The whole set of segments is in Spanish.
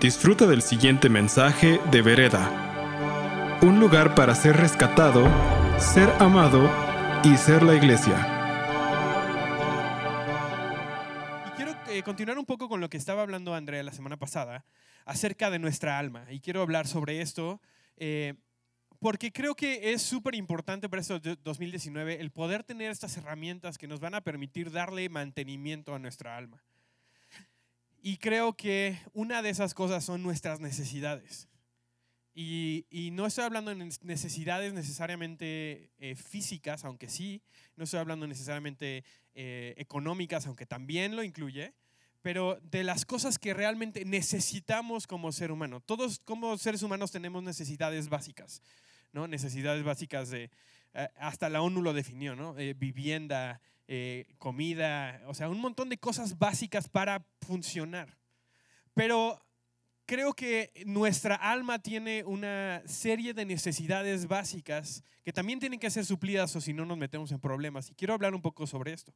Disfruta del siguiente mensaje de Vereda. Un lugar para ser rescatado, ser amado y ser la iglesia. Y quiero eh, continuar un poco con lo que estaba hablando Andrea la semana pasada acerca de nuestra alma. Y quiero hablar sobre esto eh, porque creo que es súper importante para este 2019 el poder tener estas herramientas que nos van a permitir darle mantenimiento a nuestra alma. Y creo que una de esas cosas son nuestras necesidades. Y, no estoy hablando de necesidades necesariamente eh, físicas, aunque sí, no estoy hablando necesariamente eh, económicas, aunque también lo incluye, pero de las cosas que realmente necesitamos como ser humano. Todos como seres humanos tenemos necesidades básicas, ¿no? Necesidades básicas de, eh, hasta la ONU lo definió, ¿no? vivienda, eh, comida, o sea, un montón de cosas básicas para funcionar. Pero creo que nuestra alma tiene una serie de necesidades básicas que también tienen que ser suplidas o si no nos metemos en problemas. Y quiero hablar un poco sobre esto.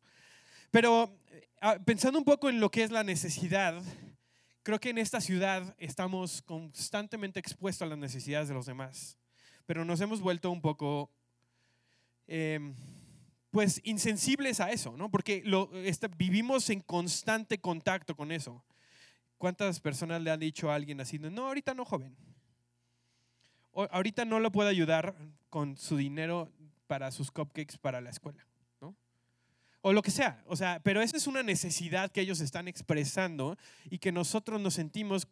Pero eh, ah, pensando un poco en lo que es la necesidad, creo que en esta ciudad estamos constantemente expuestos a las necesidades de los demás, pero nos hemos vuelto un poco... Em, pues insensibles a eso, ¿no? Porque lo, este, vivimos en constante contacto con eso. ¿Cuántas personas le han dicho a alguien así, no, ahorita no, joven? Ahorita no lo puedo ayudar con su dinero para sus cupcakes para la escuela, ¿no? O lo que sea, o sea, pero esa es una necesidad que ellos están expresando y que nosotros nos sentimos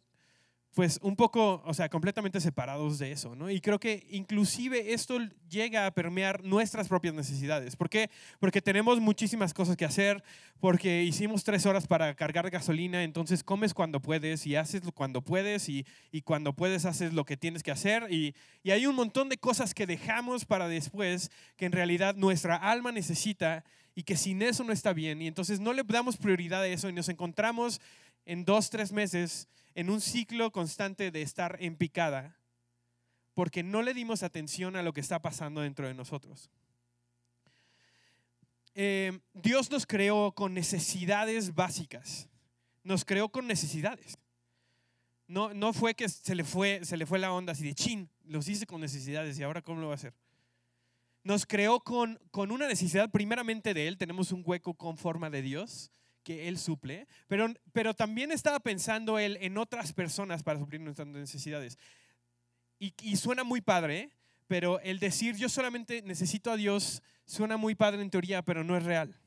pues un poco, o sea, completamente separados de eso, ¿no? Y creo que inclusive esto llega a permear nuestras propias necesidades. ¿Por qué? Porque tenemos muchísimas cosas que hacer, porque hicimos tres horas para cargar gasolina, entonces comes cuando puedes y haces cuando puedes y, y cuando puedes haces lo que tienes que hacer y, y hay un montón de cosas que dejamos para después que en realidad nuestra alma necesita y que sin eso no está bien y entonces no le damos prioridad a eso y nos encontramos en dos, tres meses en un ciclo constante de estar en picada porque no le dimos atención a lo que está pasando dentro de nosotros. Eh, Dios nos creó con necesidades básicas. Nos creó con necesidades. No, no fue que se le fue, se le fue la onda así de chin, los hice con necesidades y ahora cómo lo va a hacer. Nos creó con, con una necesidad primeramente de Él, tenemos un hueco con forma de Dios, que Él suple, pero, pero también estaba pensando Él en otras personas para suplir nuestras necesidades. Y, suena muy padre, pero el decir yo solamente necesito a Dios suena muy padre en teoría, pero no es real.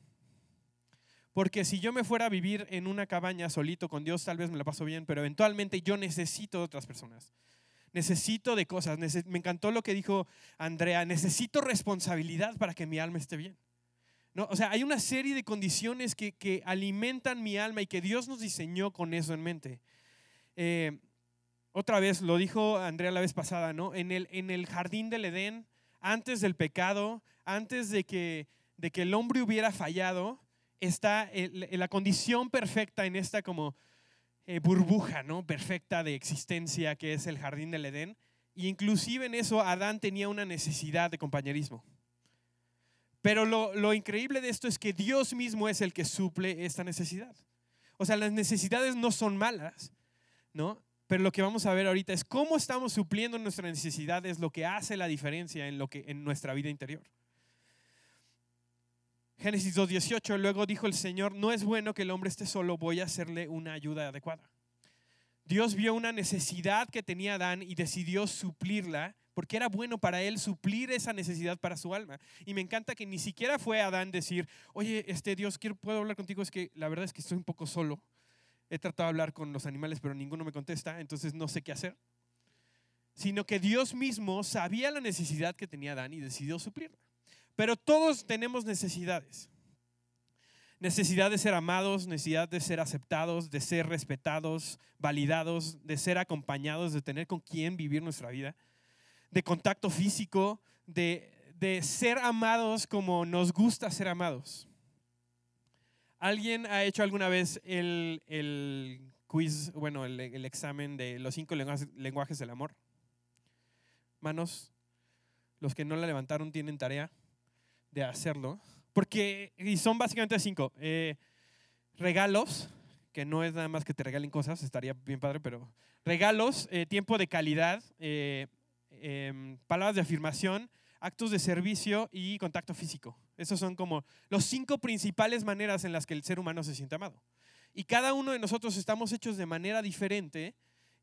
Porque si yo me fuera a vivir en una cabaña solito con Dios, tal vez me la paso bien, pero eventualmente yo necesito de otras personas. Necesito de cosas. Me encantó lo que dijo Andrea. Necesito responsabilidad para que mi alma esté bien. No, o sea, hay una serie de condiciones que, alimentan mi alma y que Dios nos diseñó con eso en mente. Eh, otra vez, lo dijo Andrea la vez pasada, ¿no? En el, en el jardín del Edén, antes del pecado, antes de que, de que el hombre hubiera fallado, está la condición perfecta en esta como eh, burbuja, ¿no? Perfecta de existencia que es el jardín del Edén. Y inclusive en eso Adán tenía una necesidad de compañerismo. Pero lo, increíble de esto es que Dios mismo es el que suple esta necesidad. O sea, las necesidades no son malas, ¿no? Pero lo que vamos a ver ahorita es cómo estamos supliendo nuestras necesidades, lo que hace la diferencia en, lo que, en nuestra vida interior. Génesis 2.18, luego dijo el Señor, no es bueno que el hombre esté solo, voy a hacerle una ayuda adecuada. Dios vio una necesidad que tenía Adán y decidió suplirla porque era bueno para él suplir esa necesidad para su alma. Y me encanta que ni siquiera fue Adán decir, oye, este Dios, quiero, puedo hablar contigo, es que la verdad es que estoy un poco solo. He tratado de hablar con los animales, pero ninguno me contesta, entonces no sé qué hacer. Sino que Dios mismo sabía la necesidad que tenía Adán y decidió suplirla. Pero todos tenemos necesidades. Necesidad de ser amados, necesidad de ser aceptados, de ser respetados, validados, de ser acompañados, de tener con quién vivir nuestra vida de contacto físico, de, ser amados como nos gusta ser amados. ¿Alguien ha hecho alguna vez el, quiz, bueno, el, examen de los cinco lenguajes, del amor? Manos, los que no la levantaron tienen tarea de hacerlo. Porque, y son básicamente cinco. Eh, regalos, que no es nada más que te regalen cosas, estaría bien padre, pero regalos, eh, tiempo de calidad, eh, em, palabras de afirmación, actos de servicio y contacto físico. Esos son como los cinco principales maneras en las que el ser humano se siente amado. Y cada uno de nosotros estamos hechos de manera diferente,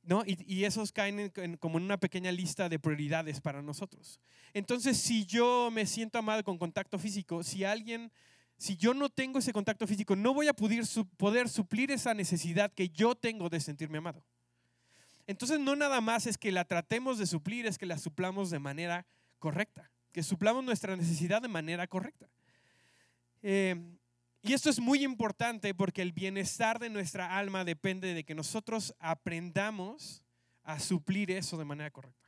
¿no? Y, esos caen como en una pequeña lista de prioridades para nosotros. Entonces, si yo me siento amado con contacto físico, si alguien, si yo no tengo ese contacto físico, no voy a poder suplir esa necesidad que yo tengo de sentirme amado. Entonces, no nada más es que la tratemos de suplir, es que la suplamos de manera correcta, que suplamos nuestra necesidad de manera correcta. Eh, y esto es muy importante porque el bienestar de nuestra alma depende de que nosotros aprendamos a suplir eso de manera correcta.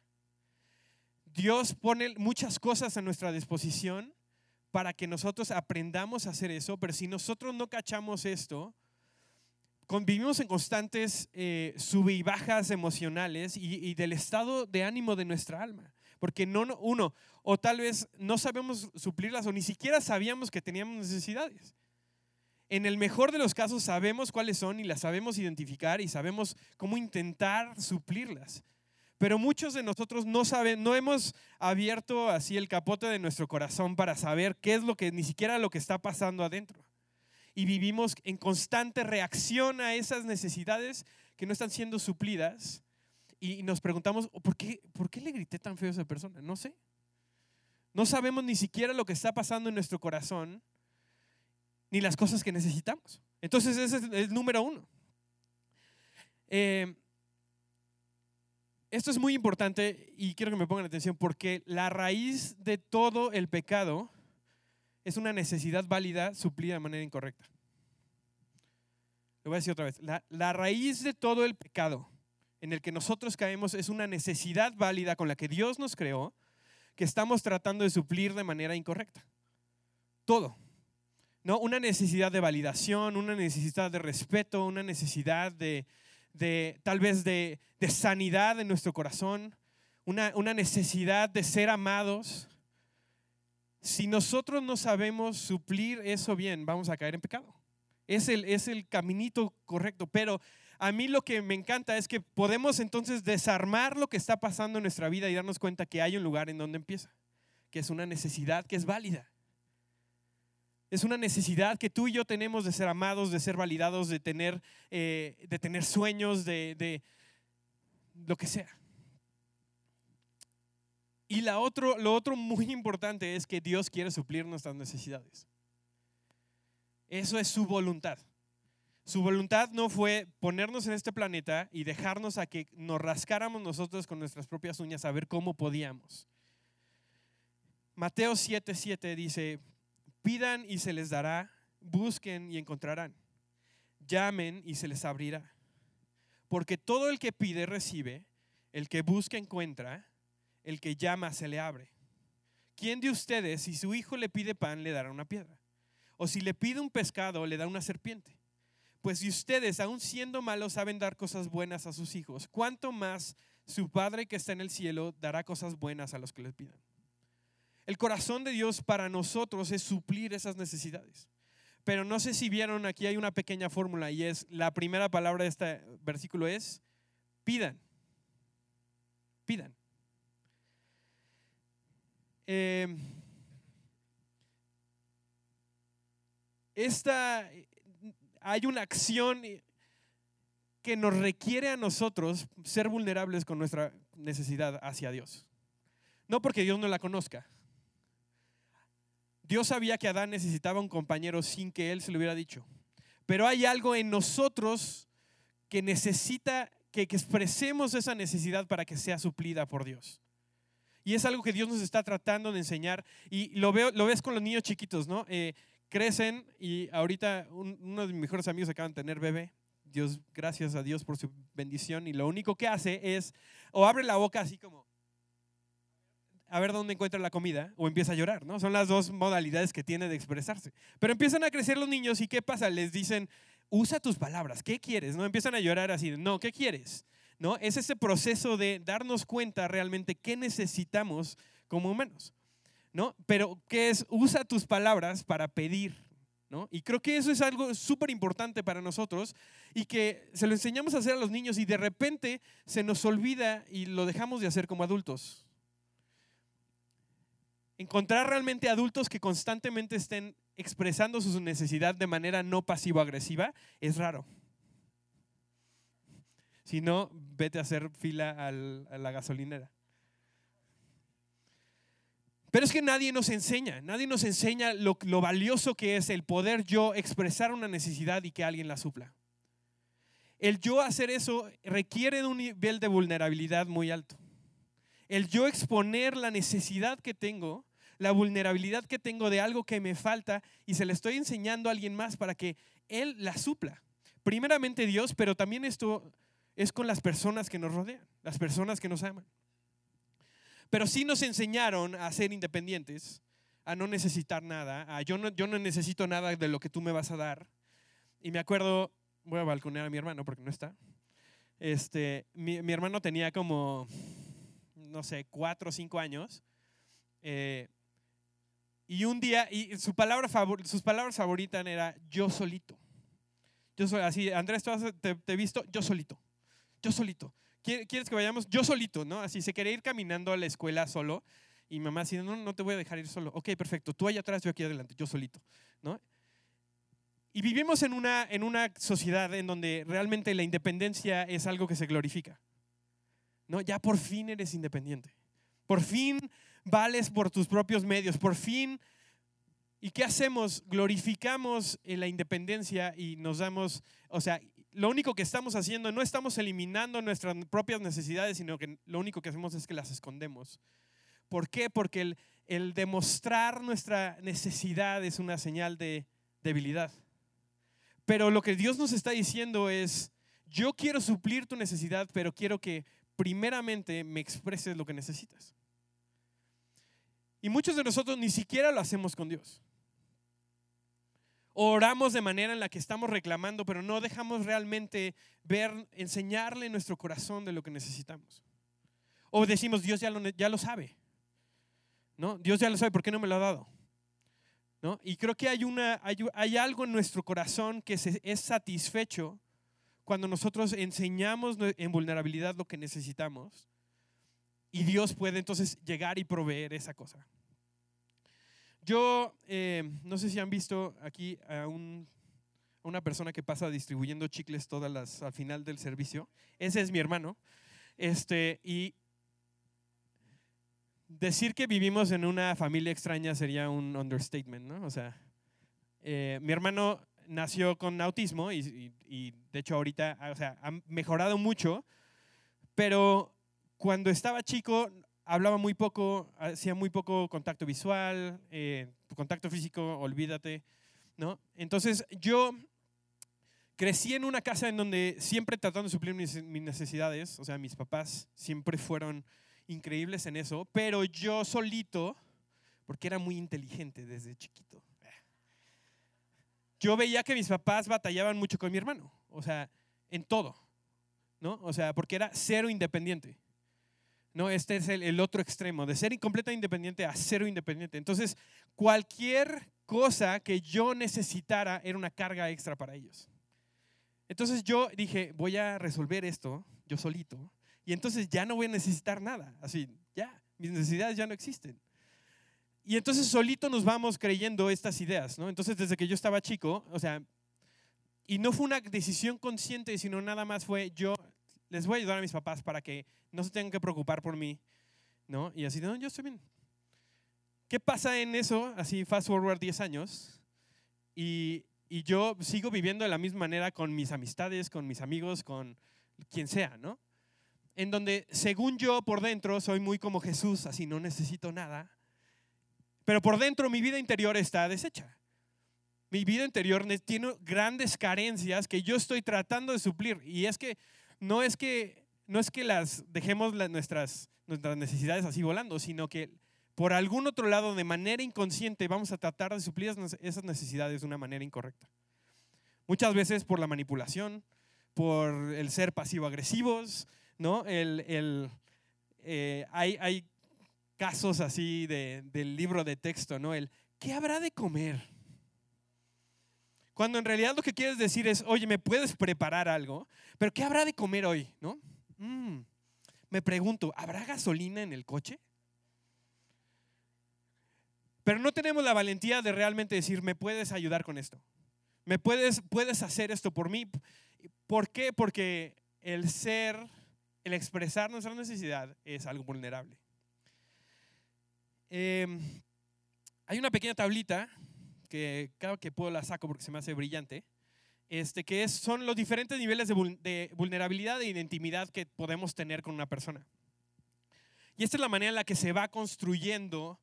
Dios pone muchas cosas a nuestra disposición para que nosotros aprendamos a hacer eso, pero si nosotros no cachamos esto, convivimos en constantes eh, y bajas emocionales y, y, del estado de ánimo de nuestra alma. Porque no, uno, o tal vez no sabemos suplirlas o ni siquiera sabíamos que teníamos necesidades en el mejor de los casos sabemos cuáles son y las sabemos identificar y sabemos cómo intentar suplirlas. Pero muchos de nosotros no saben, no hemos abierto así el capote de nuestro corazón para saber qué es lo que ni siquiera lo que está pasando adentro. Y vivimos en constante reacción a esas necesidades que no están siendo suplidas y nos preguntamos, ¿por qué, ¿por qué le grité tan feo a esa persona? No sé. No sabemos ni siquiera lo que está pasando en nuestro corazón ni las cosas que necesitamos. Entonces ese es el número uno. Eh, esto es muy importante y quiero que me pongan atención porque la raíz de todo el pecado es una necesidad válida suplida de manera incorrecta. Lo voy a decir otra vez. La, la, raíz de todo el pecado en el que nosotros caemos es una necesidad válida con la que Dios nos creó que estamos tratando de suplir de manera incorrecta. Todo. ¿no? Una necesidad de validación, una necesidad de respeto, una necesidad de, tal vez de, sanidad en nuestro corazón, una, necesidad de ser amados. Si nosotros no sabemos suplir eso bien, vamos a caer en pecado. Es el, es el caminito correcto, pero a mí lo que me encanta es que podemos entonces desarmar lo que está pasando en nuestra vida y darnos cuenta que hay un lugar en donde empieza, que es una necesidad que es válida. Es una necesidad que tú y yo tenemos de ser amados, de ser validados, de tener, eh, de tener sueños, de, de, lo que sea. Y la otro, lo otro muy importante es que Dios quiere suplir nuestras necesidades. Eso es su voluntad. Su voluntad no fue ponernos en este planeta y dejarnos a que nos rascáramos nosotros con nuestras propias uñas a ver cómo podíamos. Mateo 7:7 dice, Pidan y se les dará, busquen y encontrarán, llamen y se les abrirá. Porque todo el que pide recibe, el que busca encuentra, el que llama se le abre. ¿Quién de ustedes, si su hijo le pide pan, le dará una piedra? O si le pide un pescado, le da una serpiente. Pues si ustedes, aun siendo malos, saben dar cosas buenas a sus hijos, ¿cuánto más su Padre que está en el cielo dará cosas buenas a los que le pidan? El corazón de Dios para nosotros es suplir esas necesidades. Pero no sé si vieron, aquí hay una pequeña fórmula y es, la primera palabra de este versículo es, pidan. Pidan. Eh, esta, hay una acción que nos requiere a nosotros ser vulnerables con nuestra necesidad hacia Dios. No porque Dios no la conozca, Dios sabía que Adán necesitaba un compañero sin que él se lo hubiera dicho. Pero hay algo en nosotros que necesita que, expresemos esa necesidad para que sea suplida por Dios. Y es algo que Dios nos está tratando de enseñar. Y lo, veo, lo ves con los niños chiquitos, ¿no? Eh, crecen y ahorita uno de mis mejores amigos acaban de tener bebé. Dios, gracias a Dios por su bendición. Y lo único que hace es, o abre la boca así como, a ver dónde encuentra la comida o empieza a llorar, ¿no? Son las dos modalidades que tiene de expresarse. Pero empiezan a crecer los niños y ¿qué pasa? Les dicen, usa tus palabras, ¿qué quieres? ¿No? Empiezan a llorar así, no, ¿qué quieres? ¿No? Es ese proceso de darnos cuenta realmente qué necesitamos como humanos, ¿no? Pero ¿qué es? Usa tus palabras para pedir, ¿no? Y creo que eso es algo súper importante para nosotros y que se lo enseñamos a hacer a los niños y de repente se nos olvida y lo dejamos de hacer como adultos. Encontrar realmente adultos que constantemente estén expresando su necesidad de manera no pasivo-agresiva es raro. Si no, vete a hacer fila a la gasolinera. Pero es que nadie nos enseña, nadie nos enseña lo, lo, valioso que es el poder yo expresar una necesidad y que alguien la supla. El yo hacer eso requiere de un nivel de vulnerabilidad muy alto. El yo exponer la necesidad que tengo, la vulnerabilidad que tengo de algo que me falta y se le estoy enseñando a alguien más para que él la supla. Primeramente Dios, pero también esto es con las personas que nos rodean, las personas que nos aman. Pero sí nos enseñaron a ser independientes, a no necesitar nada, a yo no, yo no necesito nada de lo que tú me vas a dar. Y me acuerdo, voy a balconear a mi hermano porque no está. Este, mi, hermano tenía como, no sé, cuatro o cinco años. Eh, y un día, y su palabra sus palabras favoritas era yo solito. Yo soy así, Andrés, te he visto yo solito. Yo solito. ¿quieres que vayamos? Yo solito, ¿no? Así se quería ir caminando a la escuela solo. Y mamá así, no, no te voy a dejar ir solo. Ok, perfecto. Tú allá atrás, yo aquí adelante, yo solito, ¿no? Y vivimos en una, en una sociedad en donde realmente la independencia es algo que se glorifica. ¿no? Ya por fin eres independiente. Por fin vales por tus propios medios. Por fin. ¿Y qué hacemos? Glorificamos la independencia y nos damos, o sea, lo único que estamos haciendo, no estamos eliminando nuestras propias necesidades, sino que lo único que hacemos es que las escondemos. ¿Por qué? Porque el, demostrar nuestra necesidad es una señal de debilidad. Pero lo que Dios nos está diciendo es, yo quiero suplir tu necesidad, pero quiero que primeramente me expreses lo que necesitas. Y muchos de nosotros ni siquiera lo hacemos con Dios. Oramos de manera en la que estamos reclamando, pero no dejamos realmente ver, enseñarle en nuestro corazón de lo que necesitamos. O decimos, Dios ya lo, ya lo sabe. ¿No? Dios ya lo sabe, ¿por qué no me lo ha dado? ¿No? Y creo que hay, una, hay, algo en nuestro corazón que es satisfecho cuando nosotros enseñamos en vulnerabilidad lo que necesitamos y Dios puede entonces llegar y proveer esa cosa. Yo eh, no sé si han visto aquí a, una persona que pasa distribuyendo chicles todas las al final del servicio. Ese es mi hermano. Este, y decir que vivimos en una familia extraña sería un understatement, ¿no? O sea, eh, mi hermano nació con autismo y, de hecho ahorita, o sea, ha mejorado mucho, pero cuando estaba chico hablaba muy poco, hacía muy poco contacto visual, eh, contacto físico, olvídate, ¿no? Entonces yo crecí en una casa en donde siempre tratando de suplir mis, necesidades, o sea, mis papás siempre fueron increíbles en eso, pero yo solito, porque era muy inteligente desde chiquito, yo veía que mis papás batallaban mucho con mi hermano, o sea, en todo, ¿no? O sea, porque era cero independiente. No, este es el, otro extremo, de ser completamente independiente a cero independiente. Entonces, cualquier cosa que yo necesitara era una carga extra para ellos. Entonces yo dije, voy a resolver esto yo solito y entonces ya no voy a necesitar nada. Así, ya, mis necesidades ya no existen. Y entonces solito nos vamos creyendo estas ideas, ¿no? Entonces desde que yo estaba chico, o sea, y no fue una decisión consciente, sino nada más fue yo les voy a ayudar a mis papás para que no se tengan que preocupar por mí, ¿no? Y así, no, yo estoy bien. ¿Qué pasa en eso? Así, fast forward 10 años, y, y yo sigo viviendo de la misma manera con mis amistades, con mis amigos, con quien sea, ¿no? En donde, según yo, por dentro, soy muy como Jesús, así no necesito nada, pero por dentro mi vida interior está deshecha. Mi vida interior tiene grandes carencias que yo estoy tratando de suplir. Y es que no es que, no es que las dejemos nuestras, nuestras necesidades así volando, sino que por algún otro lado, de manera inconsciente, vamos a tratar de suplir esas necesidades de una manera incorrecta. Muchas veces por la manipulación, por el ser pasivo-agresivos, ¿no? El, el, eh, hay, hay, casos así de, del libro de texto, ¿no? El, ¿qué habrá de comer? Cuando en realidad lo que quieres decir es, oye, ¿me puedes preparar algo? Pero ¿qué habrá de comer hoy? ¿No? Mm. Me pregunto, ¿habrá gasolina en el coche? Pero no tenemos la valentía de realmente decir, ¿me puedes ayudar con esto? ¿Me puedes, puedes hacer esto por mí? ¿Por qué? Porque el ser, el expresar nuestra necesidad es algo vulnerable. Em, hay una pequeña tablita que cada que puedo la saco porque se me hace brillante, este, que es, son los diferentes niveles de, vulnerabilidad e de intimidad que podemos tener con una persona. Y esta es la manera en la que se va construyendo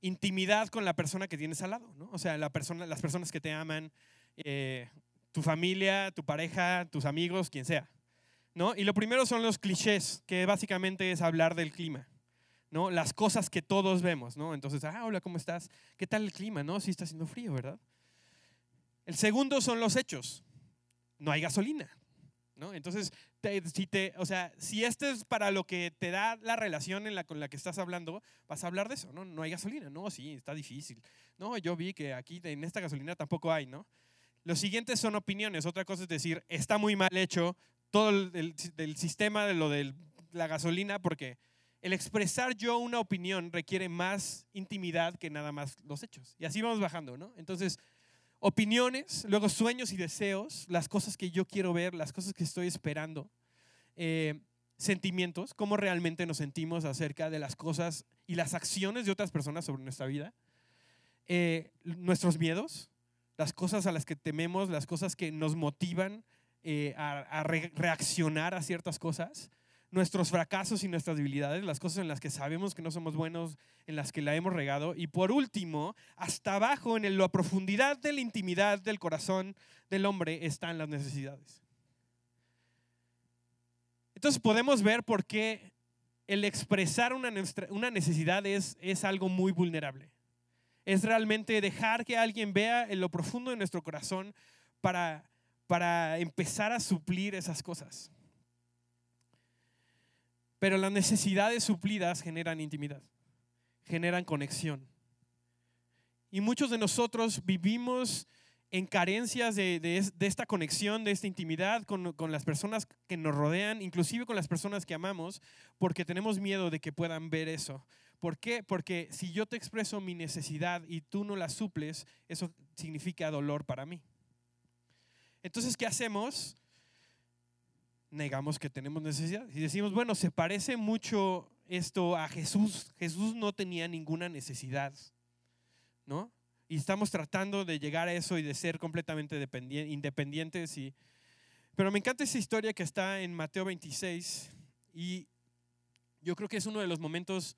intimidad con la persona que tienes al lado, ¿no? O sea, la persona, las personas que te aman, eh, tu familia, tu pareja, tus amigos, quien sea, ¿no? Y lo primero son los clichés, que básicamente es hablar del clima, ¿no? Las cosas que todos vemos, ¿no? Entonces, ah, hola, ¿cómo estás? ¿Qué tal el clima? No, sí está haciendo frío, ¿verdad? El segundo son los hechos. No hay gasolina, ¿no? Entonces, si te, o sea, si este es para lo que te da la relación en la, con la que estás hablando, vas a hablar de eso, ¿no? No hay gasolina, no, sí, está difícil. No, yo vi que aquí en esta gasolina tampoco hay, ¿no? Los siguientes son opiniones. Otra cosa es decir, está muy mal hecho todo el, el sistema de lo de la gasolina porque el expresar yo una opinión requiere más intimidad que nada más los hechos. Y así vamos bajando, ¿no? Entonces, opiniones, luego sueños y deseos, las cosas que yo quiero ver, las cosas que estoy esperando, eh, sentimientos, cómo realmente nos sentimos acerca de las cosas y las acciones de otras personas sobre nuestra vida, eh, nuestros miedos, las cosas a las que tememos, las cosas que nos motivan eh, a, reaccionar a ciertas cosas, nuestros fracasos y nuestras debilidades, las cosas en las que sabemos que no somos buenos, en las que la hemos regado. Y por último, hasta abajo, en la profundidad de la intimidad del corazón del hombre, están las necesidades. Entonces podemos ver por qué el expresar una, una necesidad es, es algo muy vulnerable. Es realmente dejar que alguien vea en lo profundo de nuestro corazón para, para empezar a suplir esas cosas. Pero las necesidades suplidas generan intimidad, generan conexión. Y muchos de nosotros vivimos en carencias de, esta conexión, de esta intimidad con, con, las personas que nos rodean, inclusive con las personas que amamos, porque tenemos miedo de que puedan ver eso. ¿Por qué? Porque si yo te expreso mi necesidad y tú no la suples, eso significa dolor para mí. Entonces, ¿qué hacemos? Negamos que tenemos necesidad. Y decimos, bueno, se parece mucho esto a Jesús. Jesús no tenía ninguna necesidad, ¿no? Y estamos tratando de llegar a eso y de ser completamente independientes. Y... Pero me encanta esa historia que está en Mateo 26 y yo creo que es uno de los momentos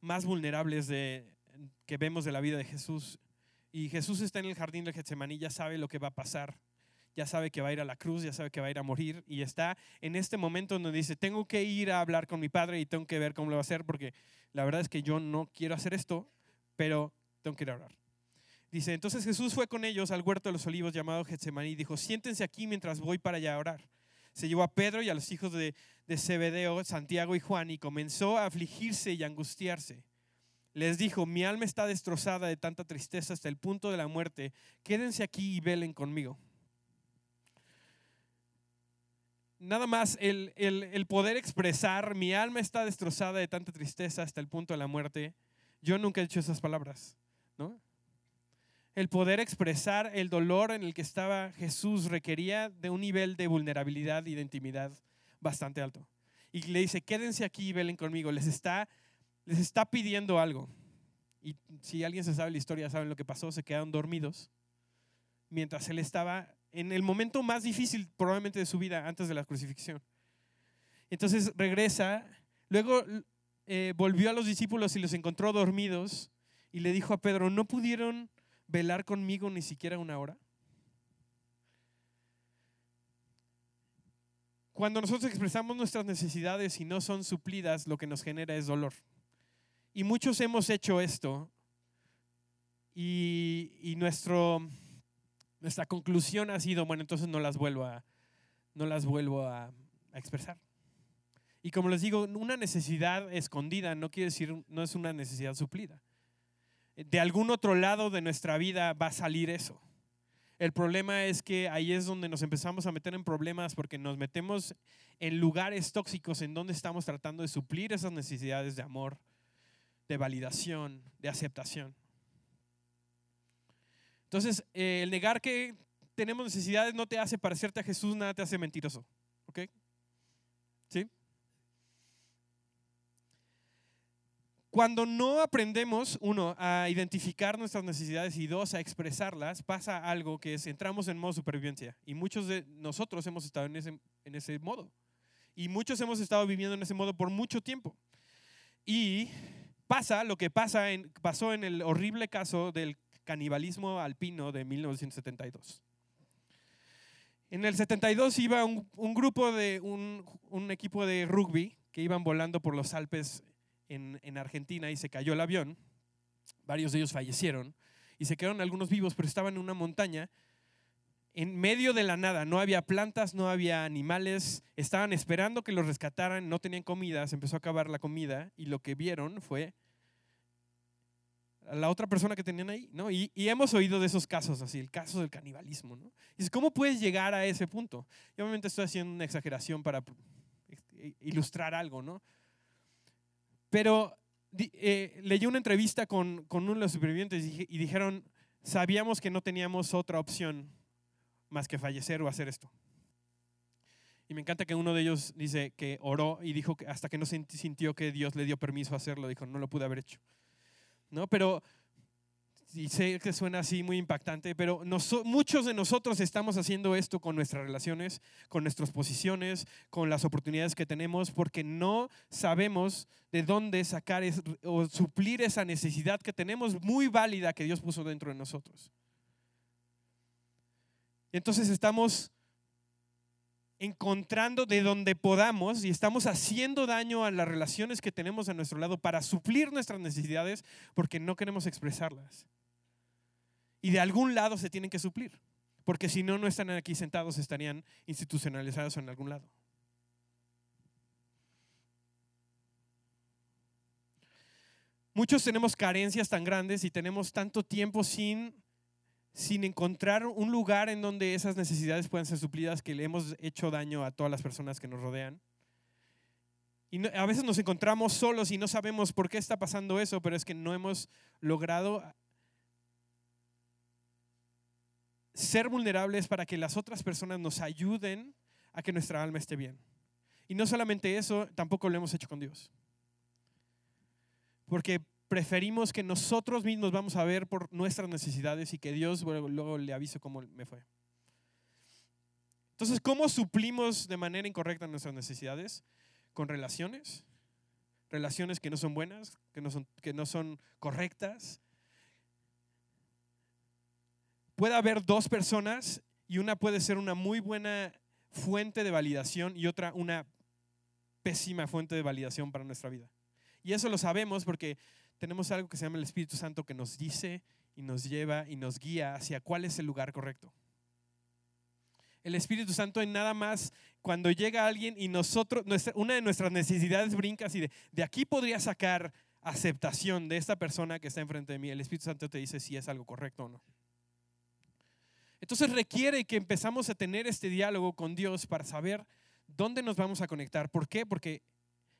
más vulnerables de, que vemos de la vida de Jesús. Y Jesús está en el jardín de Getsemaní, ya sabe lo que va a pasar ya sabe que va a ir a la cruz, ya sabe que va a ir a morir y está en este momento donde dice, tengo que ir a hablar con mi padre y tengo que ver cómo lo va a hacer porque la verdad es que yo no quiero hacer esto, pero tengo que ir a hablar. Dice, entonces Jesús fue con ellos al huerto de los olivos llamado Getsemaní y dijo, siéntense aquí mientras voy para allá a orar. Se llevó a Pedro y a los hijos de, de Zebedeo, Santiago y Juan y comenzó a afligirse y angustiarse. Les dijo, mi alma está destrozada de tanta tristeza hasta el punto de la muerte, quédense aquí y velen conmigo. Nada más el, poder expresar, mi alma está destrozada de tanta tristeza hasta el punto de la muerte. Yo nunca he dicho esas palabras, ¿no? El poder expresar el dolor en el que estaba Jesús requería de un nivel de vulnerabilidad y de intimidad bastante alto. Y le dice, quédense aquí y velen conmigo. Les está, les está pidiendo algo. Y si alguien se sabe la historia, saben lo que pasó, se quedaron dormidos mientras él estaba en el momento más difícil probablemente de su vida antes de la crucifixión. Entonces regresa, luego eh, volvió a los discípulos y los encontró dormidos y le dijo a Pedro, ¿no pudieron velar conmigo ni siquiera una hora? Cuando nosotros expresamos nuestras necesidades y no son suplidas, lo que nos genera es dolor. Y muchos hemos hecho esto y, y nuestro nuestra conclusión ha sido, bueno, entonces no las vuelvo a, no las vuelvo a, expresar. Y como les digo, una necesidad escondida no quiere decir, no es una necesidad suplida. De algún otro lado de nuestra vida va a salir eso. El problema es que ahí es donde nos empezamos a meter en problemas porque nos metemos en lugares tóxicos en donde estamos tratando de suplir esas necesidades de amor, de validación, de aceptación. Entonces, eh, el negar que tenemos necesidades no te hace parecerte a Jesús, nada te hace mentiroso. ¿Ok? ¿Sí? Cuando no aprendemos, uno, a identificar nuestras necesidades y dos, a expresarlas, pasa algo que es, entramos en modo supervivencia. Y muchos de nosotros hemos estado en ese, en ese modo. Y muchos hemos estado viviendo en ese modo por mucho tiempo. Y pasa lo que pasa en, pasó en el horrible caso del canibalismo alpino de 1972. En el 72 iba un, grupo de un, equipo de rugby que iban volando por los Alpes en, Argentina y se cayó el avión. Varios de ellos fallecieron y se quedaron algunos vivos, pero estaban en una montaña en medio de la nada. No había plantas, no había animales. Estaban esperando que los rescataran, no tenían comida, se empezó a acabar la comida y lo que vieron fue la otra persona que tenían ahí, ¿no? Y, hemos oído de esos casos así, el caso del canibalismo, ¿no? Y ¿cómo puedes llegar a ese punto? Y obviamente estoy haciendo una exageración para ilustrar algo, ¿no? Pero eh, leí una entrevista con, uno de los supervivientes y, dijeron, sabíamos que no teníamos otra opción más que fallecer o hacer esto. Y me encanta que uno de ellos dice que oró y dijo que hasta que no sintió que Dios le dio permiso a hacerlo, dijo, no lo pude haber hecho. ¿No? Pero y sé que suena así muy impactante, pero muchos de nosotros estamos haciendo esto con nuestras relaciones, con nuestras posiciones, con las oportunidades que tenemos, porque no sabemos de dónde sacar o suplir esa necesidad que tenemos muy válida que Dios puso dentro de nosotros. Entonces estamos encontrando de donde podamos y estamos haciendo daño a las relaciones que tenemos a nuestro lado para suplir nuestras necesidades porque no queremos expresarlas y de algún lado se tienen que suplir, porque si no, no están aquí sentados, estarían institucionalizados en algún lado. Muchos tenemos carencias tan grandes y tenemos tanto tiempo sin, sin encontrar un lugar en donde esas necesidades puedan ser suplidas que le hemos hecho daño a todas las personas que nos rodean. Y a veces nos encontramos solos y no sabemos por qué está pasando eso, pero es que no hemos logrado ser vulnerables para que las otras personas nos ayuden a que nuestra alma esté bien. Y no solamente eso, tampoco lo hemos hecho con Dios. Porque preferimos que nosotros mismos vamos a ver por nuestras necesidades y que Dios luego, le avise cómo me fue. Entonces, ¿cómo suplimos de manera incorrecta nuestras necesidades? Con relaciones, relaciones que no son buenas, que no son, que no son correctas, puede haber dos personas y una puede ser una muy buena fuente de validación y otra una pésima fuente de validación para nuestra vida. Y eso lo sabemos porque tenemos algo que se llama el Espíritu Santo que nos dice y nos lleva y nos guía hacia cuál es el lugar correcto. El Espíritu Santo en nada más cuando llega alguien y nosotros, una de nuestras necesidades brinca así de, de aquí podría sacar aceptación de esta persona que está enfrente de mí. El Espíritu Santo te dice si es algo correcto o no. Entonces requiere que empezamos a tener este diálogo con Dios para saber dónde nos vamos a conectar. ¿Por qué? Porque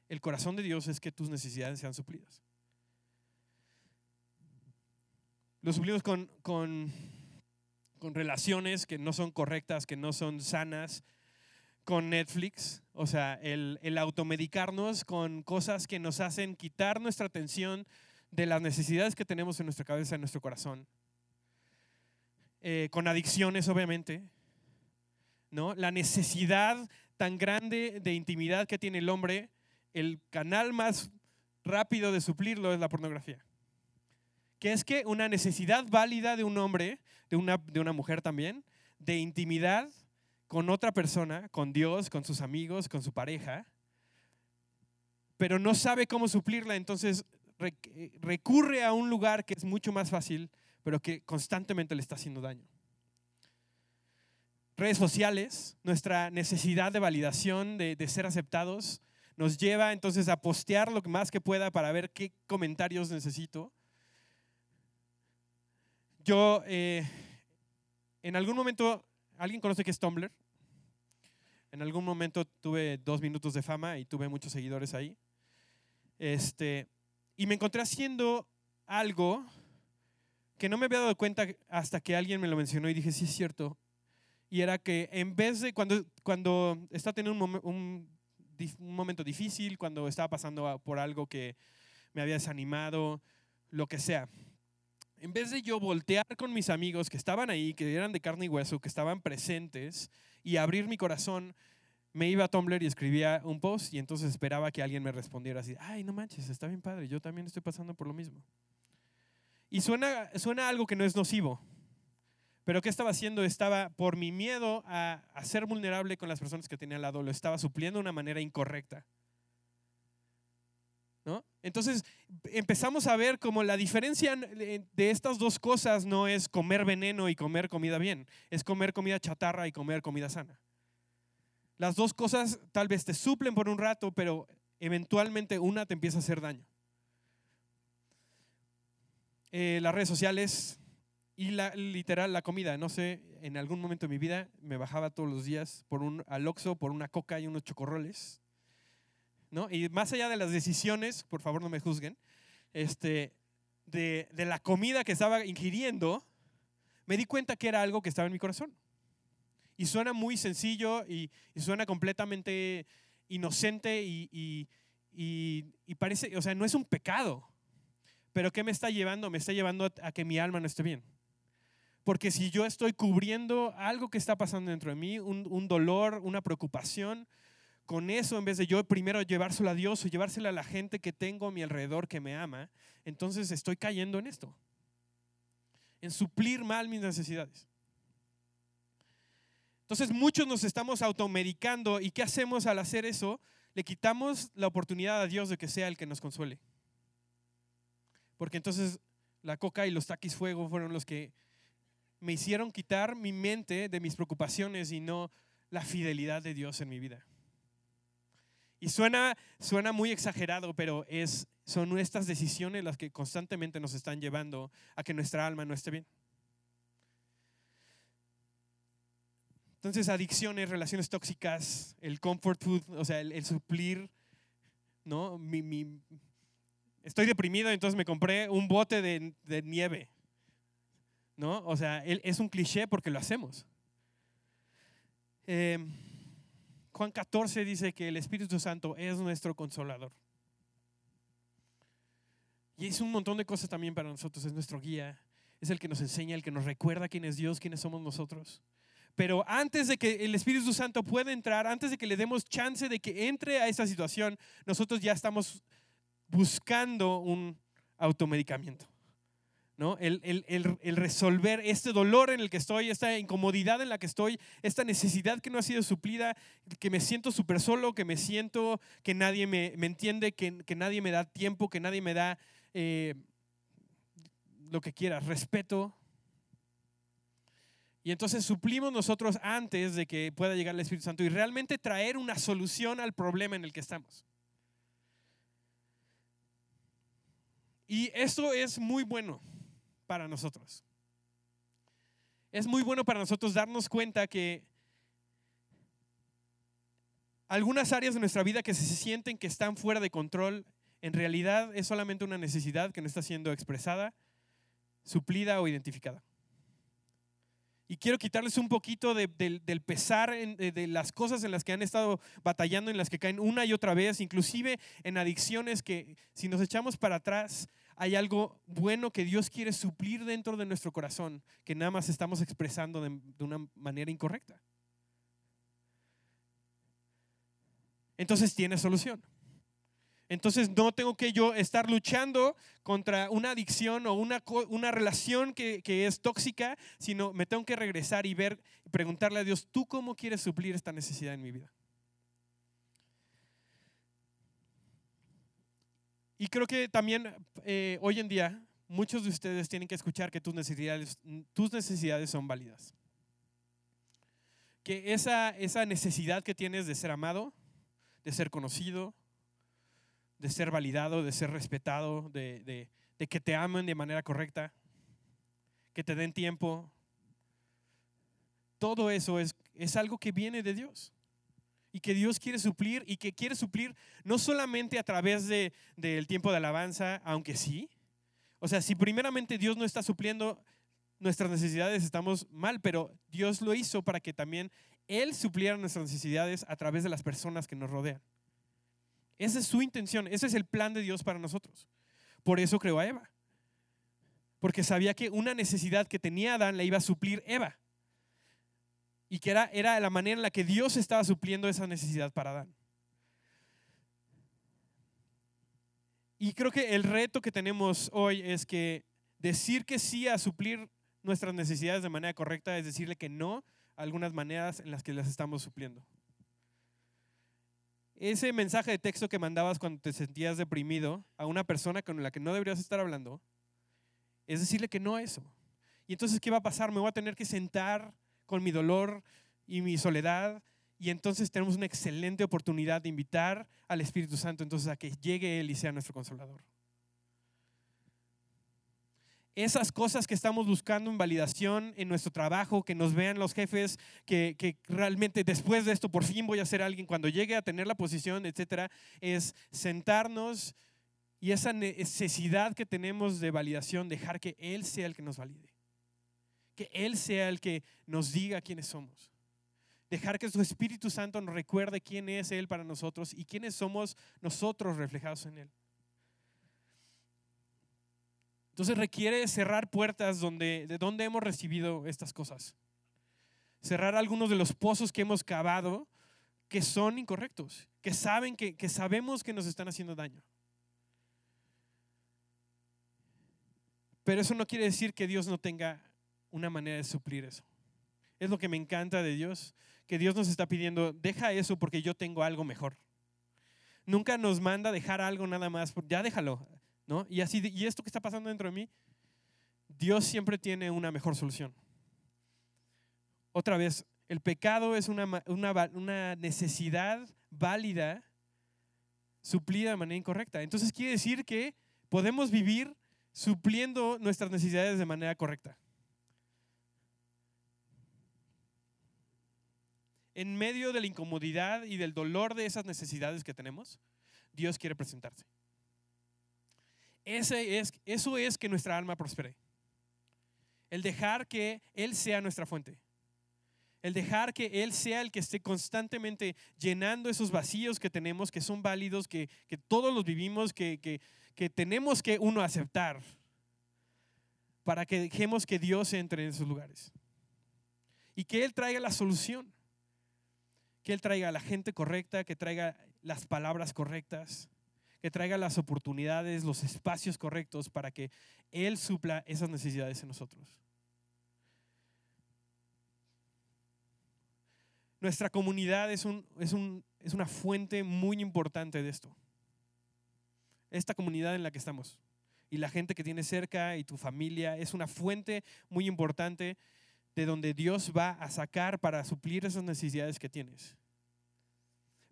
el corazón de Dios es que tus necesidades sean suplidas. Lo suplimos con, con, relaciones que no son correctas, que no son sanas, con Netflix, o sea, el, el automedicarnos con cosas que nos hacen quitar nuestra atención de las necesidades que tenemos en nuestra cabeza, en nuestro corazón. Eh, con adicciones, obviamente, ¿no? La necesidad tan grande de intimidad que tiene el hombre, el canal más rápido de suplirlo es la pornografía. Que es que una necesidad válida de un hombre, de una, de una mujer también, de intimidad con otra persona, con Dios, con sus amigos, con su pareja, pero no sabe cómo suplirla, entonces recurre a un lugar que es mucho más fácil pero que constantemente le está haciendo daño. Redes sociales, nuestra necesidad de validación, de, ser aceptados, nos lleva entonces a postear lo más que pueda para ver qué comentarios necesito. Yo eh, en algún momento, ¿alguien conoce qué es Tumblr? En algún momento tuve dos minutos de fama y tuve muchos seguidores ahí. Este, y me encontré haciendo algo que no me había dado cuenta hasta que alguien me lo mencionó y dije, sí es cierto. Y era que en vez de cuando, cuando está teniendo un, un, un momento difícil, cuando estaba pasando por algo que me había desanimado, lo que sea, en vez de yo voltear con mis amigos que estaban ahí, que eran de carne y hueso, que estaban presentes, y abrir mi corazón, me iba a Tumblr y escribía un post y entonces esperaba que alguien me respondiera así, ay, no manches, está bien padre, yo también estoy pasando por lo mismo. Y suena, suena algo que no es nocivo, pero ¿qué estaba haciendo? Estaba, por mi miedo a, a ser vulnerable con las personas que tenía al lado, lo estaba supliendo de una manera incorrecta. Entonces empezamos a ver como la diferencia de estas dos cosas no es comer veneno y comer comida bien, es comer comida chatarra y comer comida sana. Las dos cosas tal vez te suplen por un rato, pero eventualmente una te empieza a hacer daño. Eh, las redes sociales y la, literal la comida, no sé, en algún momento de mi vida me bajaba todos los días por un aloxo, por una coca y unos chocorroles y más allá de las decisiones, por favor no me juzguen, este, de, la comida que estaba ingiriendo, me di cuenta que era algo que estaba en mi corazón. Y suena muy sencillo y, suena completamente inocente y, y, parece, o sea, no es un pecado. Pero ¿qué me está llevando? Me está llevando a, que mi alma no esté bien. Porque si yo estoy cubriendo algo que está pasando dentro de mí, un, un dolor, una preocupación, con eso, en vez de yo primero llevárselo a Dios o llevárselo a la gente que tengo a mi alrededor que me ama, entonces estoy cayendo en esto, en suplir mal mis necesidades. Entonces muchos nos estamos automedicando y ¿qué hacemos al hacer eso? Le quitamos la oportunidad a Dios de que sea el que nos consuele. Porque entonces la coca y los taquis fuego fueron los que me hicieron quitar mi mente de mis preocupaciones y no la fidelidad de Dios en mi vida. Y suena, suena muy exagerado, pero es, son estas decisiones las que constantemente nos están llevando a que nuestra alma no esté bien. Entonces, adicciones, relaciones tóxicas, el comfort food, o sea, el, suplir, ¿no? Mi, estoy deprimido, entonces me compré un bote de, de nieve, ¿no? O sea, es un cliché porque lo hacemos. Eh, Juan 14 dice que el Espíritu Santo es nuestro consolador. Y es un montón de cosas también para nosotros, es nuestro guía, es el que nos enseña, el que nos recuerda quién es Dios, quiénes somos nosotros. Pero antes de que el Espíritu Santo pueda entrar, antes de que le demos chance de que entre a esta situación, nosotros ya estamos buscando un El, resolver este dolor en el que estoy, esta incomodidad en la que estoy, esta necesidad que no ha sido suplida, que me siento súper solo, que me siento que nadie me, entiende, que, nadie me da tiempo, que nadie me da eh, lo que quiera, respeto. Y entonces suplimos nosotros antes de que pueda llegar el Espíritu Santo y realmente traer una solución al problema en el que estamos. Y esto es muy bueno para nosotros. Es muy bueno para nosotros darnos cuenta que algunas áreas de nuestra vida que se sienten que están fuera de control, en realidad es solamente una necesidad que no está siendo expresada, suplida o identificada. Y quiero quitarles un poquito del pesar de, las cosas en las que han estado batallando, en las que caen una y otra vez, inclusive en adicciones que si nos echamos para atrás, hay algo bueno que Dios quiere suplir dentro de nuestro corazón, que nada más estamos expresando de, una manera incorrecta. Entonces tiene solución. Entonces no tengo que yo estar luchando contra una adicción o una, una relación que, que, es tóxica, sino me tengo que regresar y ver y preguntarle a Dios, ¿tú cómo quieres suplir esta necesidad en mi vida? Y creo que también eh, hoy en día muchos de ustedes tienen que escuchar que tus necesidades, tus necesidades son válidas. Que esa, esa necesidad que tienes de ser amado, de ser conocido, de ser validado, de ser respetado, de, de que te amen de manera correcta, que te den tiempo, todo eso es, es algo que viene de Dios y que Dios quiere suplir y que quiere suplir no solamente a través del de, tiempo de alabanza, aunque sí. O sea, si primeramente Dios no está supliendo nuestras necesidades, estamos mal, pero Dios lo hizo para que también Él supliera nuestras necesidades a través de las personas que nos rodean. Esa es su intención, ese es el plan de Dios para nosotros. Por eso creó a Eva. Porque sabía que una necesidad que tenía Adán la iba a suplir Eva y que era, era la manera en la que Dios estaba supliendo esa necesidad para Adán. Y creo que el reto que tenemos hoy es que decir que sí a suplir nuestras necesidades de manera correcta es decirle que no a algunas maneras en las que las estamos supliendo. Ese mensaje de texto que mandabas cuando te sentías deprimido a una persona con la que no deberías estar hablando, es decirle que no a eso. Y entonces, ¿qué va a pasar? Me voy a tener que sentar con mi dolor y mi soledad. Y entonces tenemos una excelente oportunidad de invitar al Espíritu Santo entonces a que llegue Él y sea nuestro consolador. Esas cosas que estamos buscando en validación en nuestro trabajo, que nos vean los jefes, que, realmente después de esto por fin voy a ser alguien cuando llegue a tener la posición, etcétera, es sentarnos y esa necesidad que tenemos de validación, dejar que Él sea el que nos valide que Él sea el que nos diga quiénes somos. Dejar que su Espíritu Santo nos recuerde quién es Él para nosotros y quiénes somos nosotros reflejados en Él. Entonces requiere cerrar puertas donde, de donde hemos recibido estas cosas. Cerrar algunos de los pozos que hemos cavado que son incorrectos, que saben que, que sabemos que nos están haciendo daño. Pero eso no quiere decir que Dios no tenga una manera de suplir eso. Es lo que me encanta de Dios, que Dios nos está pidiendo, deja eso porque yo tengo algo mejor. Nunca nos manda dejar algo nada más, ya déjalo, ¿no? Y así, y esto que está pasando dentro de mí, Dios siempre tiene una mejor solución. Otra vez, el pecado es una, una, una necesidad válida suplida de manera incorrecta. Entonces quiere decir que podemos vivir supliendo nuestras necesidades de manera correcta. en medio de la incomodidad y del dolor de esas necesidades que tenemos, Dios quiere presentarse. Eso es que nuestra alma prospere. El dejar que Él sea nuestra fuente. El dejar que Él sea el que esté constantemente llenando esos vacíos que tenemos, que son válidos, que, todos los vivimos, que, que tenemos que uno aceptar para que dejemos que Dios entre en esos lugares. Y que Él traiga la solución que Él traiga a la gente correcta, que traiga las palabras correctas, que traiga las oportunidades, los espacios correctos para que Él supla esas necesidades en nosotros. Nuestra comunidad es, un, es, un, es una fuente muy importante de esto. Esta comunidad en la que estamos y la gente que tienes cerca y tu familia es una fuente muy importante de donde Dios va a sacar para suplir esas necesidades que tienes.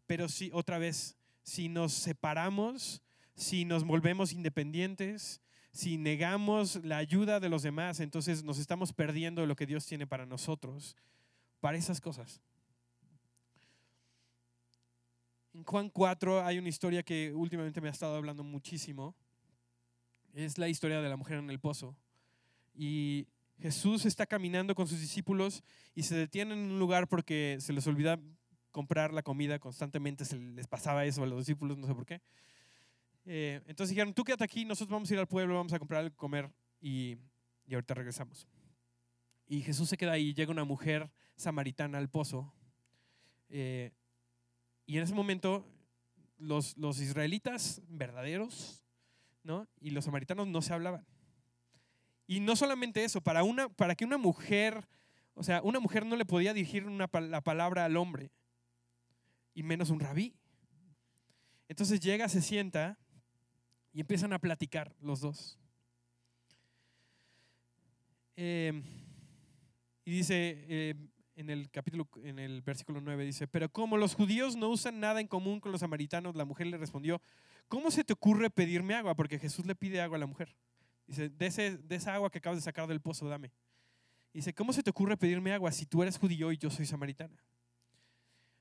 Pero si otra vez, si nos separamos, si nos volvemos independientes, si negamos la ayuda de los demás, entonces nos estamos perdiendo lo que Dios tiene para nosotros, para esas cosas. En Juan 4 hay una historia que últimamente me ha estado hablando muchísimo. Es la historia de la mujer en el pozo. Y Jesús está caminando con sus discípulos y se detiene en un lugar porque se les olvida comprar la comida constantemente, se les pasaba eso a los discípulos, no sé por qué. Eh, entonces dijeron, tú quédate aquí, nosotros vamos a ir al pueblo, vamos a comprar algo comer y, y ahorita regresamos. Y Jesús se queda ahí, llega una mujer samaritana al pozo. Eh, y en ese momento los, los israelitas verdaderos ¿no? y los samaritanos no se hablaban. Y no solamente eso, para, una, para que una mujer, o sea, una mujer no le podía dirigir una, la palabra al hombre, y menos un rabí. Entonces llega, se sienta y empiezan a platicar los dos. Em, y dice eh, en el capítulo, en el versículo 9, dice, pero como los judíos no usan nada en común con los samaritanos, la mujer le respondió, ¿cómo se te ocurre pedirme agua? Porque Jesús le pide agua a la mujer. Dice, de, esa agua que acabas de sacar del pozo, dame. Dice, ¿cómo se te ocurre pedirme agua si tú eres judío y yo soy samaritana?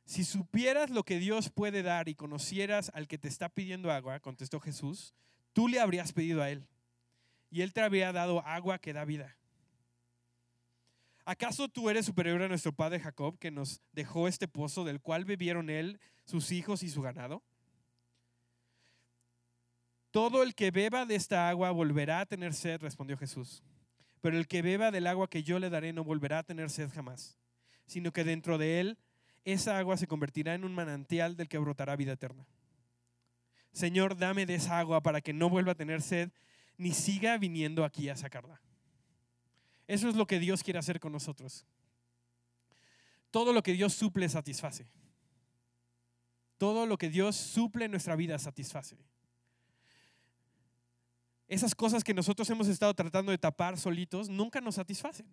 Si supieras lo que Dios puede dar y conocieras al que te está pidiendo agua, contestó Jesús, tú le habrías pedido a él y él te habría dado agua que da vida. ¿Acaso tú eres superior a nuestro padre Jacob que nos dejó este pozo del cual bebieron él, sus hijos y su ganado? Todo el que beba de esta agua volverá a tener sed, respondió Jesús. Pero el que beba del agua que yo le daré no volverá a tener sed jamás, sino que dentro de él esa agua se convertirá en un manantial del que brotará vida eterna. Señor, dame de esa agua para que no vuelva a tener sed ni siga viniendo aquí a sacarla. Eso es lo que Dios quiere hacer con nosotros. Todo lo que Dios suple satisface. Todo lo que Dios suple en nuestra vida satisface. Esas cosas que nosotros hemos estado tratando de tapar solitos nunca nos satisfacen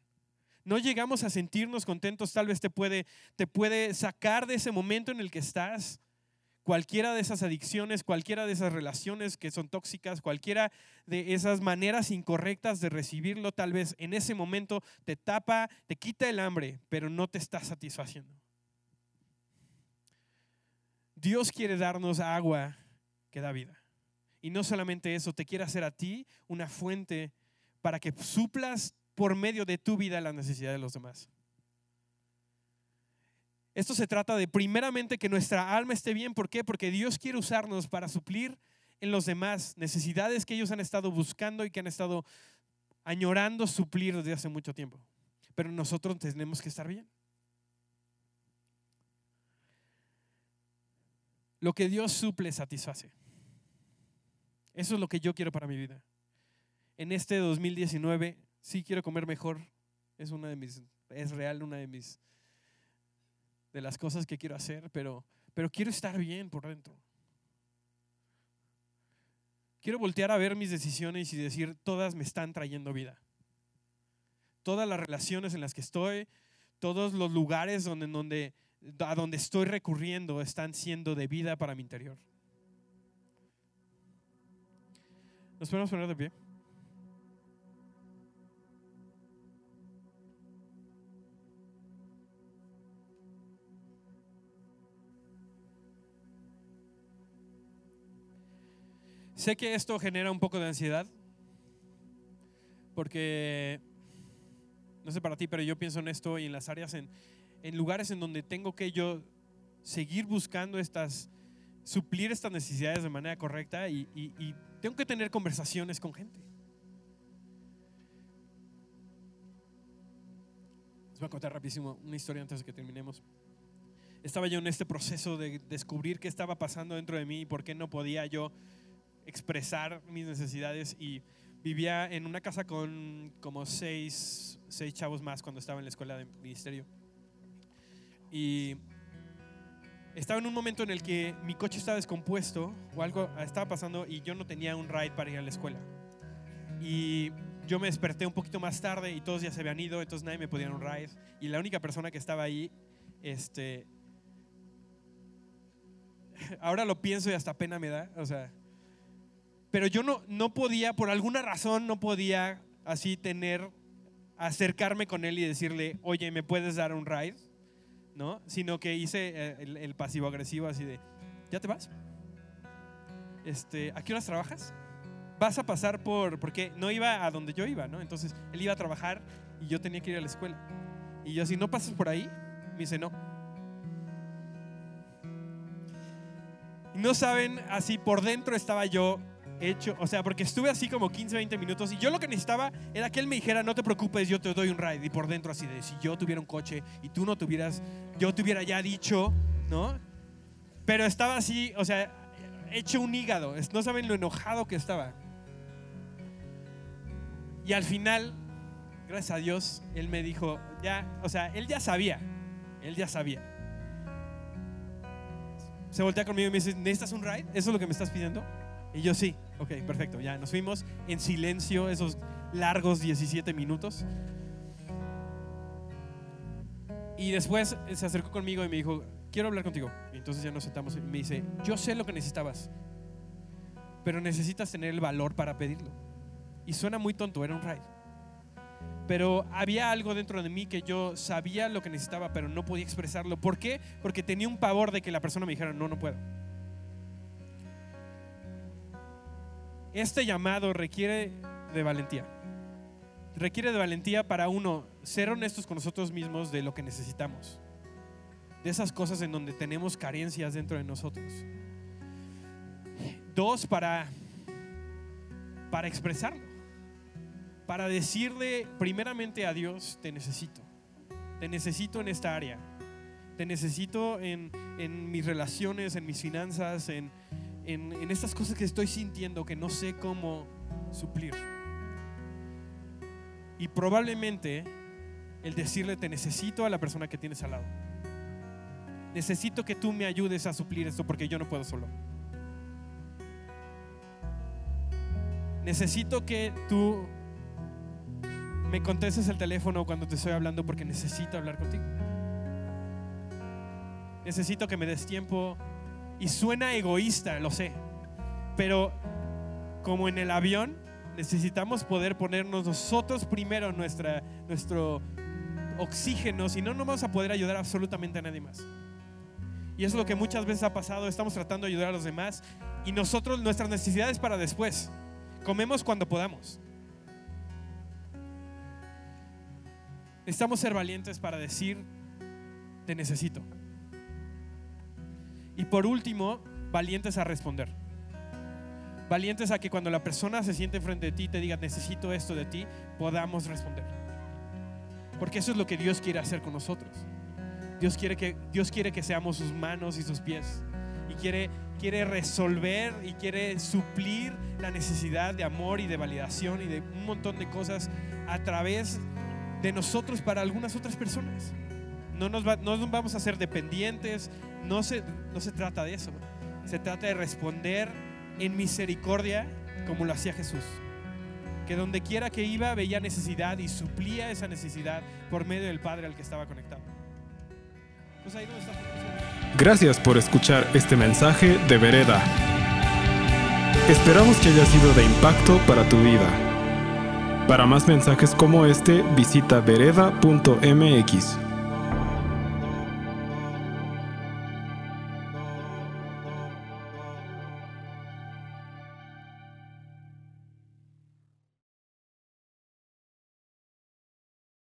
no llegamos a sentirnos contentos, tal vez te puede, te puede sacar de ese momento en el que estás. Cualquiera de esas adicciones, cualquiera de esas relaciones que son tóxicas, cualquiera de esas maneras incorrectas de recibirlo, tal vez en ese momento te tapa, te quita el hambre, pero no te está satisfaciendo. Dios quiere darnos agua que da vida. Y no solamente eso, te quiere hacer a ti una fuente para que suplas por medio de tu vida la necesidad de los demás. Esto se trata de primeramente que nuestra alma esté bien. ¿Por qué? Porque Dios quiere usarnos para suplir en los demás necesidades que ellos han estado buscando y que han estado añorando suplir desde hace mucho tiempo. Pero nosotros tenemos que estar bien. Lo que Dios suple satisface. Eso es lo que yo quiero para mi vida. En este 2019 sí quiero comer mejor. Es una de mis, es real una de mis, de las cosas que quiero hacer, pero, pero quiero estar bien por dentro. Quiero voltear a ver mis decisiones y decir, todas me están trayendo vida. Todas las relaciones en las que estoy, todos los lugares donde, donde, a donde estoy recurriendo están siendo de vida para mi interior. ¿Nos podemos poner de pie? Sé que esto genera un poco de ansiedad, porque, no sé para ti, pero yo pienso en esto y en las áreas, en, lugares en donde tengo que yo seguir buscando estas, suplir estas necesidades de manera correcta y, y tengo que tener conversaciones con gente. Les voy a contar rapidísimo una historia antes de que terminemos. Estaba yo en este proceso de descubrir qué estaba pasando dentro de mí y por qué no podía yo expresar mis necesidades y vivía en una casa con como seis, seis chavos más cuando estaba en la escuela de ministerio. Y estaba en un momento en el que mi coche estaba descompuesto o algo estaba pasando y yo no tenía un ride para ir a la escuela. Y yo me desperté un poquito más tarde y todos ya se habían ido, entonces nadie me podía un ride. Y la única persona que estaba ahí, este, ahora lo pienso y hasta pena me da, o sea, pero yo no, no podía, por alguna razón, no podía así tener, acercarme con él y decirle, oye, ¿me puedes dar un ride? ¿No? Sino que hice eh, el, pasivo agresivo así de, ¿ya te vas? Este, ¿A qué horas trabajas? Vas a pasar por, porque no iba a donde yo iba, ¿no? Entonces él iba a trabajar y yo tenía que ir a la escuela. Y yo, si no pasas por ahí, me dice, no. No saben, así por dentro estaba yo hecho, o sea, porque estuve así como 15, 20 minutos y yo lo que necesitaba era que él me dijera, no te preocupes, yo te doy un ride. Y por dentro así de, si yo tuviera un coche y tú no tuvieras, yo te hubiera ya dicho, ¿no? Pero estaba así, o sea, hecho un hígado, no saben lo enojado que estaba. Y al final, gracias a Dios, él me dijo, ya, o sea, él ya sabía, él ya sabía. Se voltea conmigo y me dice, ¿necesitas un ride? ¿Eso es lo que me estás pidiendo? Y yo sí, ok, perfecto, ya nos fuimos en silencio esos largos 17 minutos. Y después se acercó conmigo y me dijo, quiero hablar contigo. Y entonces ya nos sentamos y me dice, yo sé lo que necesitabas, pero necesitas tener el valor para pedirlo. Y suena muy tonto, era un ride. pero había algo dentro de mí que yo sabía lo que necesitaba, pero no podía expresarlo. ¿Por qué? Porque tenía un pavor de que la persona me dijera, no, no puedo. Este llamado requiere de valentía. Requiere de valentía para uno ser honestos con nosotros mismos de lo que necesitamos. De esas cosas en donde tenemos carencias dentro de nosotros. Dos, para, para expresarlo para decirle primeramente a Dios, te necesito, te necesito en esta área, te necesito en, mis relaciones, en mis finanzas, en, en estas cosas que estoy sintiendo que no sé cómo suplir. Y probablemente el decirle te necesito a la persona que tienes al lado. Necesito que tú me ayudes a suplir esto porque yo no puedo solo. Necesito que tú me contestes el teléfono cuando te estoy hablando porque necesito hablar contigo. Necesito que me des tiempo. Y suena egoísta, lo sé. Pero como en el avión, necesitamos poder ponernos nosotros primero nuestra, nuestro oxígeno, si no, no vamos a poder ayudar absolutamente a nadie más. Y es lo que muchas veces ha pasado, estamos tratando de ayudar a los demás y nosotros nuestras necesidades para después. Comemos cuando podamos. Necesitamos ser valientes para decir, te necesito. Y por último, valientes a responder. Valientes a que cuando la persona se siente frente a ti y te diga, necesito esto de ti, podamos responder. Porque eso es lo que Dios quiere hacer con nosotros. Dios quiere que, Dios quiere que seamos sus manos y sus pies. Y quiere, quiere resolver y quiere suplir la necesidad de amor y de validación y de un montón de cosas a través de nosotros para algunas otras personas. No nos, no vamos a ser dependientes, no se, no se trata de eso. Se trata de responder en misericordia como lo hacía Jesús. Que donde quiera que iba veía necesidad y suplía esa necesidad por medio del Padre al que estaba conectado. Pues Gracias por escuchar este mensaje de Vereda. Esperamos que haya sido de impacto para tu vida. Para más mensajes como este, visita vereda.mx.